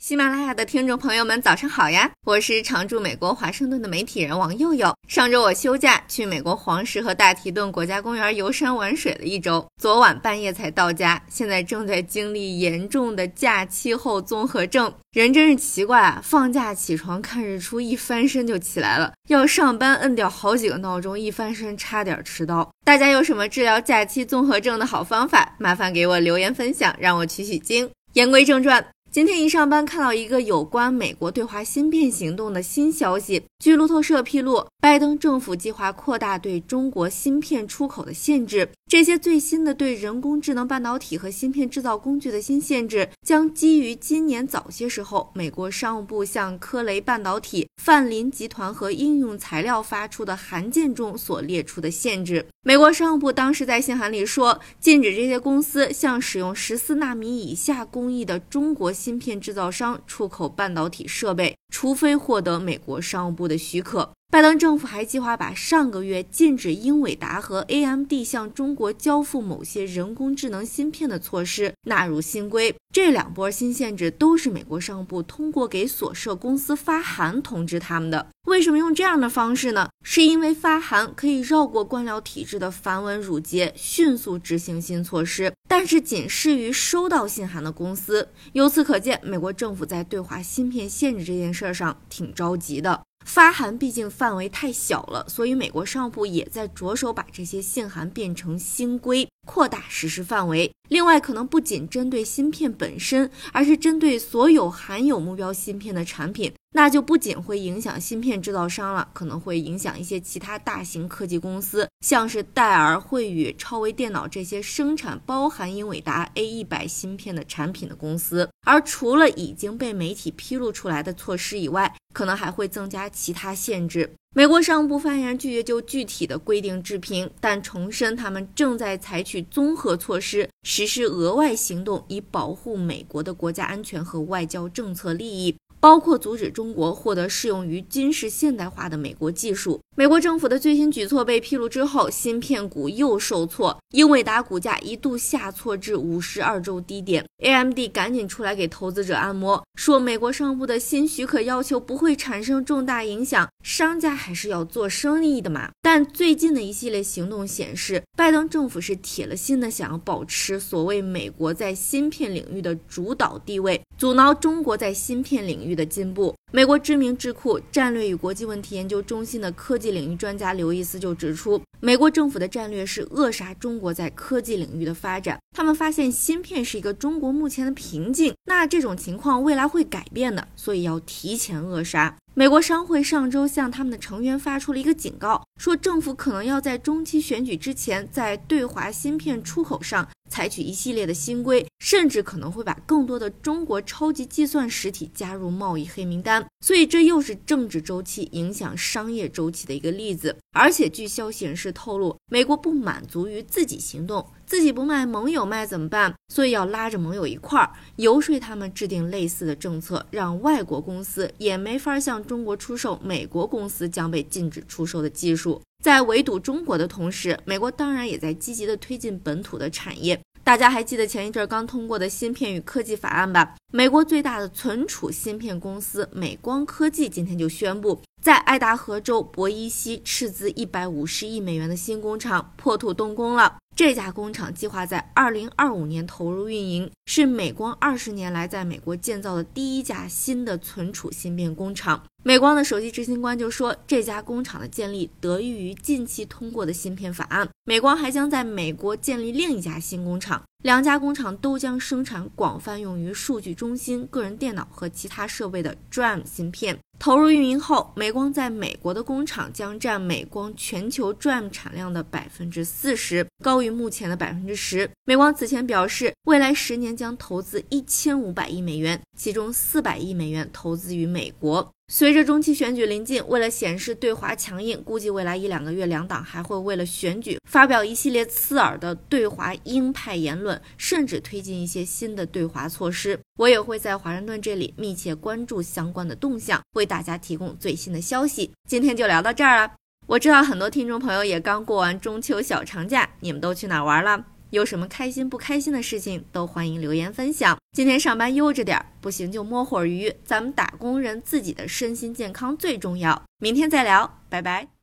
喜马拉雅的听众朋友们，早上好呀！我是常驻美国华盛顿的媒体人王佑佑。上周我休假去美国黄石和大提顿国家公园游山玩水了一周，昨晚半夜才到家，现在正在经历严重的假期后综合症。人真是奇怪啊！放假起床看日出，一翻身就起来了；要上班摁掉好几个闹钟，一翻身差点迟到。大家有什么治疗假期综合症的好方法？麻烦给我留言分享，让我取取经。言归正传。今天一上班看到一个有关美国对华芯片行动的新消息。据路透社披露，拜登政府计划扩大对中国芯片出口的限制。这些最新的对人工智能半导体和芯片制造工具的新限制，将基于今年早些时候美国商务部向科雷半导体、范林集团和应用材料发出的函件中所列出的限制。美国商务部当时在信函里说，禁止这些公司向使用十四纳米以下工艺的中国芯片制造商出口半导体设备，除非获得美国商务部的许可。拜登政府还计划把上个月禁止英伟达和 AMD 向中国交付某些人工智能芯片的措施纳入新规。这两波新限制都是美国商务部通过给所涉公司发函通知他们的。为什么用这样的方式呢？是因为发函可以绕过官僚体制的繁文缛节，迅速执行新措施，但是仅适于收到信函的公司。由此可见，美国政府在对华芯片限制这件事上挺着急的。发函毕竟范围太小了，所以美国商务部也在着手把这些信函变成新规，扩大实施范围。另外，可能不仅针对芯片本身，而是针对所有含有目标芯片的产品。那就不仅会影响芯片制造商了，可能会影响一些其他大型科技公司，像是戴尔、惠宇、超微电脑这些生产包含英伟达 A 一百芯片的产品的公司。而除了已经被媒体披露出来的措施以外，可能还会增加其他限制。美国商务部发言人拒绝就具体的规定置评，但重申他们正在采取综合措施，实施额外行动，以保护美国的国家安全和外交政策利益。包括阻止中国获得适用于军事现代化的美国技术。美国政府的最新举措被披露之后，芯片股又受挫，英伟达股价一度下挫至五十二周低点。AMD 赶紧出来给投资者按摩，说美国商务部的新许可要求不会产生重大影响，商家还是要做生意的嘛。但最近的一系列行动显示，拜登政府是铁了心的想要保持所谓美国在芯片领域的主导地位，阻挠中国在芯片领域的进步。美国知名智库战略与国际问题研究中心的科技领域专家刘易斯就指出，美国政府的战略是扼杀中国在科技领域的发展。他们发现芯片是一个中国目前的瓶颈，那这种情况未来会改变的，所以要提前扼杀。美国商会上周向他们的成员发出了一个警告，说政府可能要在中期选举之前，在对华芯片出口上采取一系列的新规，甚至可能会把更多的中国超级计算实体加入贸易黑名单。所以这又是政治周期影响商业周期的一个例子。而且据消息人士透露，美国不满足于自己行动。自己不卖，盟友卖怎么办？所以要拉着盟友一块儿游说他们制定类似的政策，让外国公司也没法向中国出售美国公司将被禁止出售的技术。在围堵中国的同时，美国当然也在积极的推进本土的产业。大家还记得前一阵刚通过的芯片与科技法案吧？美国最大的存储芯片公司美光科技今天就宣布，在爱达荷州博伊西斥资一百五十亿美元的新工厂破土动工了。这家工厂计划在二零二五年投入运营，是美光二十年来在美国建造的第一家新的存储芯片工厂。美光的首席执行官就说，这家工厂的建立得益于近期通过的芯片法案。美光还将在美国建立另一家新工厂，两家工厂都将生产广泛用于数据中心、个人电脑和其他设备的 DRAM 芯片。投入运营后，美光在美国的工厂将占美光全球 DRAM 产量的百分之四十，高于目前的百分之十。美光此前表示，未来十年将投资一千五百亿美元，其中四百亿美元投资于美国。随着中期选举临近，为了显示对华强硬，估计未来一两个月两党还会为了选举发表一系列刺耳的对华鹰派言论，甚至推进一些新的对华措施。我也会在华盛顿这里密切关注相关的动向，为大家提供最新的消息。今天就聊到这儿了。我知道很多听众朋友也刚过完中秋小长假，你们都去哪玩了？有什么开心不开心的事情，都欢迎留言分享。今天上班悠着点，不行就摸会儿鱼，咱们打工人自己的身心健康最重要。明天再聊，拜拜。